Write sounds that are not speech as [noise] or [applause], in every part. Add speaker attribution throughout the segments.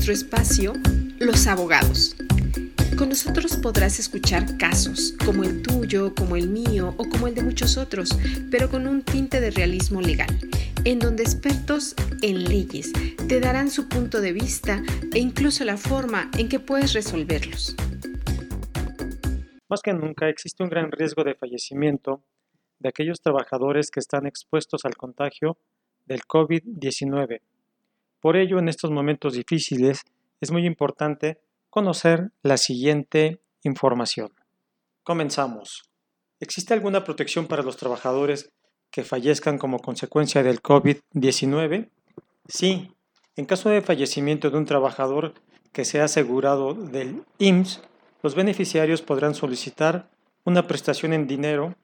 Speaker 1: nuestro espacio Los Abogados. Con nosotros podrás escuchar casos como el tuyo, como el mío o como el de muchos otros, pero con un tinte de realismo legal, en donde expertos en leyes te darán su punto de vista e incluso la forma en que puedes resolverlos.
Speaker 2: Más que nunca existe un gran riesgo de fallecimiento de aquellos trabajadores que están expuestos al contagio del COVID-19. Por ello, en estos momentos difíciles, es muy importante conocer la siguiente información. Comenzamos. ¿Existe alguna protección para los trabajadores que fallezcan como consecuencia del COVID-19? Sí, en caso de fallecimiento de un trabajador que sea asegurado del IMSS, los beneficiarios podrán solicitar una prestación en dinero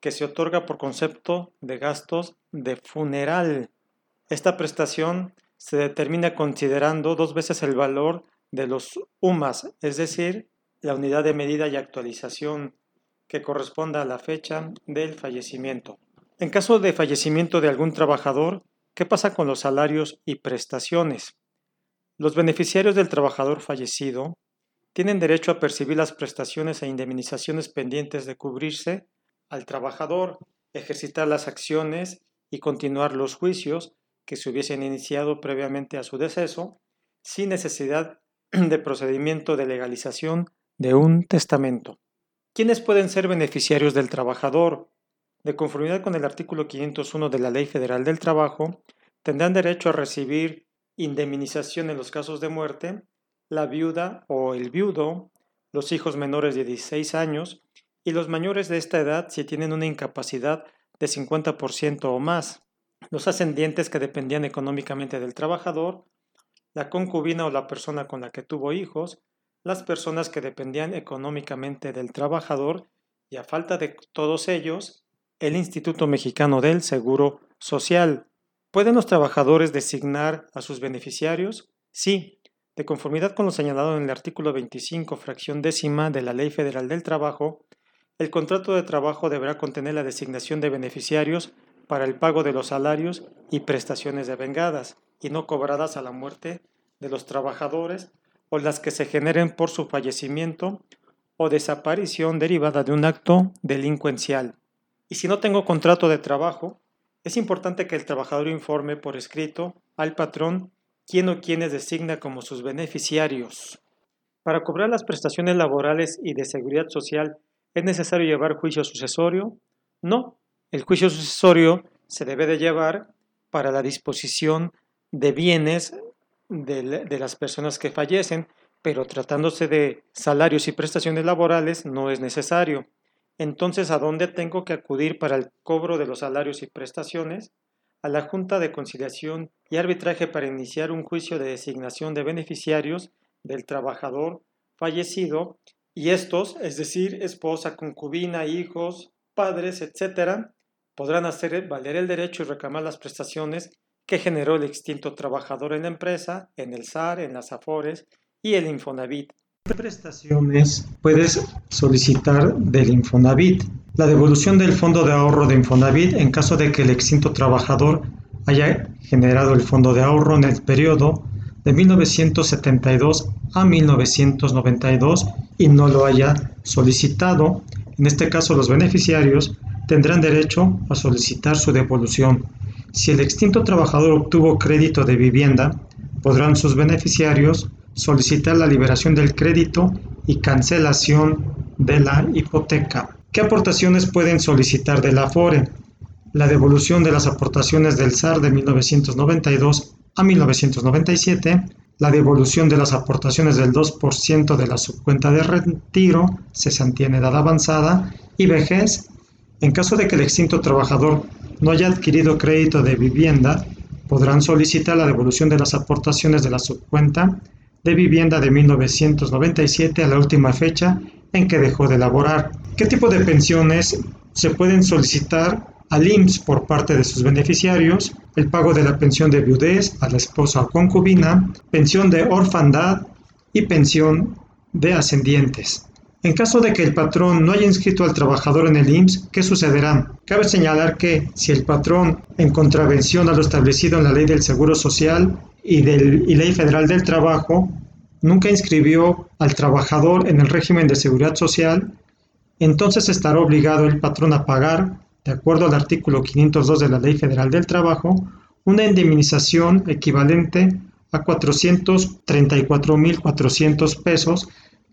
Speaker 2: que se otorga por concepto de gastos de funeral. Esta prestación se determina considerando dos veces el valor de los UMAS, es decir, la unidad de medida y actualización que corresponda a la fecha del fallecimiento. En caso de fallecimiento de algún trabajador, ¿qué pasa con los salarios y prestaciones? Los beneficiarios del trabajador fallecido tienen derecho a percibir las prestaciones e indemnizaciones pendientes de cubrirse al trabajador, ejercitar las acciones y continuar los juicios que se hubiesen iniciado previamente a su deceso, sin necesidad [clears throat] de procedimiento de legalización de un testamento. ¿Quiénes pueden ser beneficiarios del trabajador? De conformidad con el artículo 501 de la Ley Federal del Trabajo, tendrán derecho a recibir indemnización en los casos de muerte la viuda o el viudo, los hijos menores de 16 años y los mayores de esta edad si tienen una incapacidad de 50% o más, los ascendientes que dependían económicamente del trabajador la concubina o la persona con la que tuvo hijos, las personas que dependían económicamente del trabajador y a falta de todos ellos, el Instituto Mexicano del Seguro Social. ¿Pueden los trabajadores designar a sus beneficiarios? Sí, de conformidad con lo señalado en el artículo 25, fracción décima de la Ley Federal del Trabajo, el contrato de trabajo deberá contener la designación de beneficiarios para el pago de los salarios y prestaciones devengadas y no cobradas a la muerte de los trabajadores o las que se generen por su fallecimiento o desaparición derivada de un acto delincuencial. Y si no tengo contrato de trabajo, es importante que el trabajador informe por escrito al patrón quién o quiénes designa como sus beneficiarios. Para cobrar las prestaciones laborales y de seguridad social, ¿es necesario llevar juicio sucesorio? No, el juicio sucesorio se debe de llevar para la disposición de bienes de, las personas que fallecen, pero tratándose de salarios y prestaciones laborales no es necesario. Entonces, ¿a dónde tengo que acudir para el cobro de los salarios y prestaciones? A la Junta de Conciliación y Arbitraje para iniciar un juicio de designación de beneficiarios del trabajador fallecido y estos, es decir, esposa, concubina, hijos, padres, etcétera, podrán hacer valer el derecho y reclamar las prestaciones que generó el extinto trabajador en la empresa, en el SAR, en las AFORES y el Infonavit. ¿Qué prestaciones puedes solicitar del Infonavit? La devolución del fondo de ahorro de Infonavit en caso de que el extinto trabajador haya generado el fondo de ahorro en el periodo de 1972 a 1992 y no lo haya solicitado. En este caso, los beneficiarios tendrán derecho a solicitar su devolución. Si el extinto trabajador obtuvo crédito de vivienda, podrán sus beneficiarios solicitar la liberación del crédito y cancelación de la hipoteca. ¿Qué aportaciones pueden solicitar de la AFORE? La devolución de las aportaciones del SAR de 1992 a 1997, la devolución de las aportaciones del 2% de la subcuenta de retiro, cesantía en edad avanzada y vejez, en caso de que el extinto trabajador no haya adquirido crédito de vivienda, podrán solicitar la devolución de las aportaciones de la subcuenta de vivienda de 1997 a la última fecha en que dejó de laborar. ¿Qué tipo de pensiones se pueden solicitar al IMSS por parte de sus beneficiarios? El pago de la pensión de viudez a la esposa o concubina, pensión de orfandad y pensión de ascendientes. En caso de que el patrón no haya inscrito al trabajador en el IMSS, ¿qué sucederá? Cabe señalar que si el patrón, en contravención a lo establecido en la ley del Seguro Social y, del, Ley Federal del Trabajo nunca inscribió al trabajador en el régimen de seguridad social, entonces estará obligado el patrón a pagar, de acuerdo al artículo 502 de la Ley Federal del Trabajo, una indemnización equivalente a 434.400 pesos,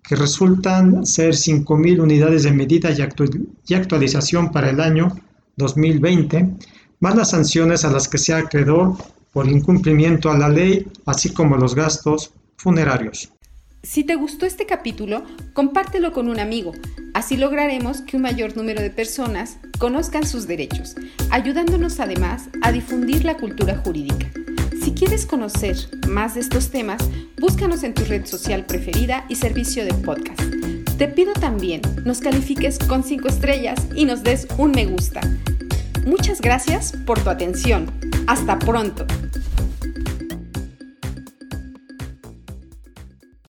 Speaker 2: que resultan ser 5.000 unidades de medida y, actualización para el año 2020, más las sanciones a las que sea acreedor por incumplimiento a la ley, así como los gastos funerarios.
Speaker 1: Si te gustó este capítulo, compártelo con un amigo. Así lograremos que un mayor número de personas conozcan sus derechos, ayudándonos además a difundir la cultura jurídica. Quieres conocer más de estos temas, búscanos en tu red social preferida y servicio de podcast. Te pido también nos califiques con 5 estrellas y nos des un me gusta. Muchas gracias por tu atención. Hasta pronto.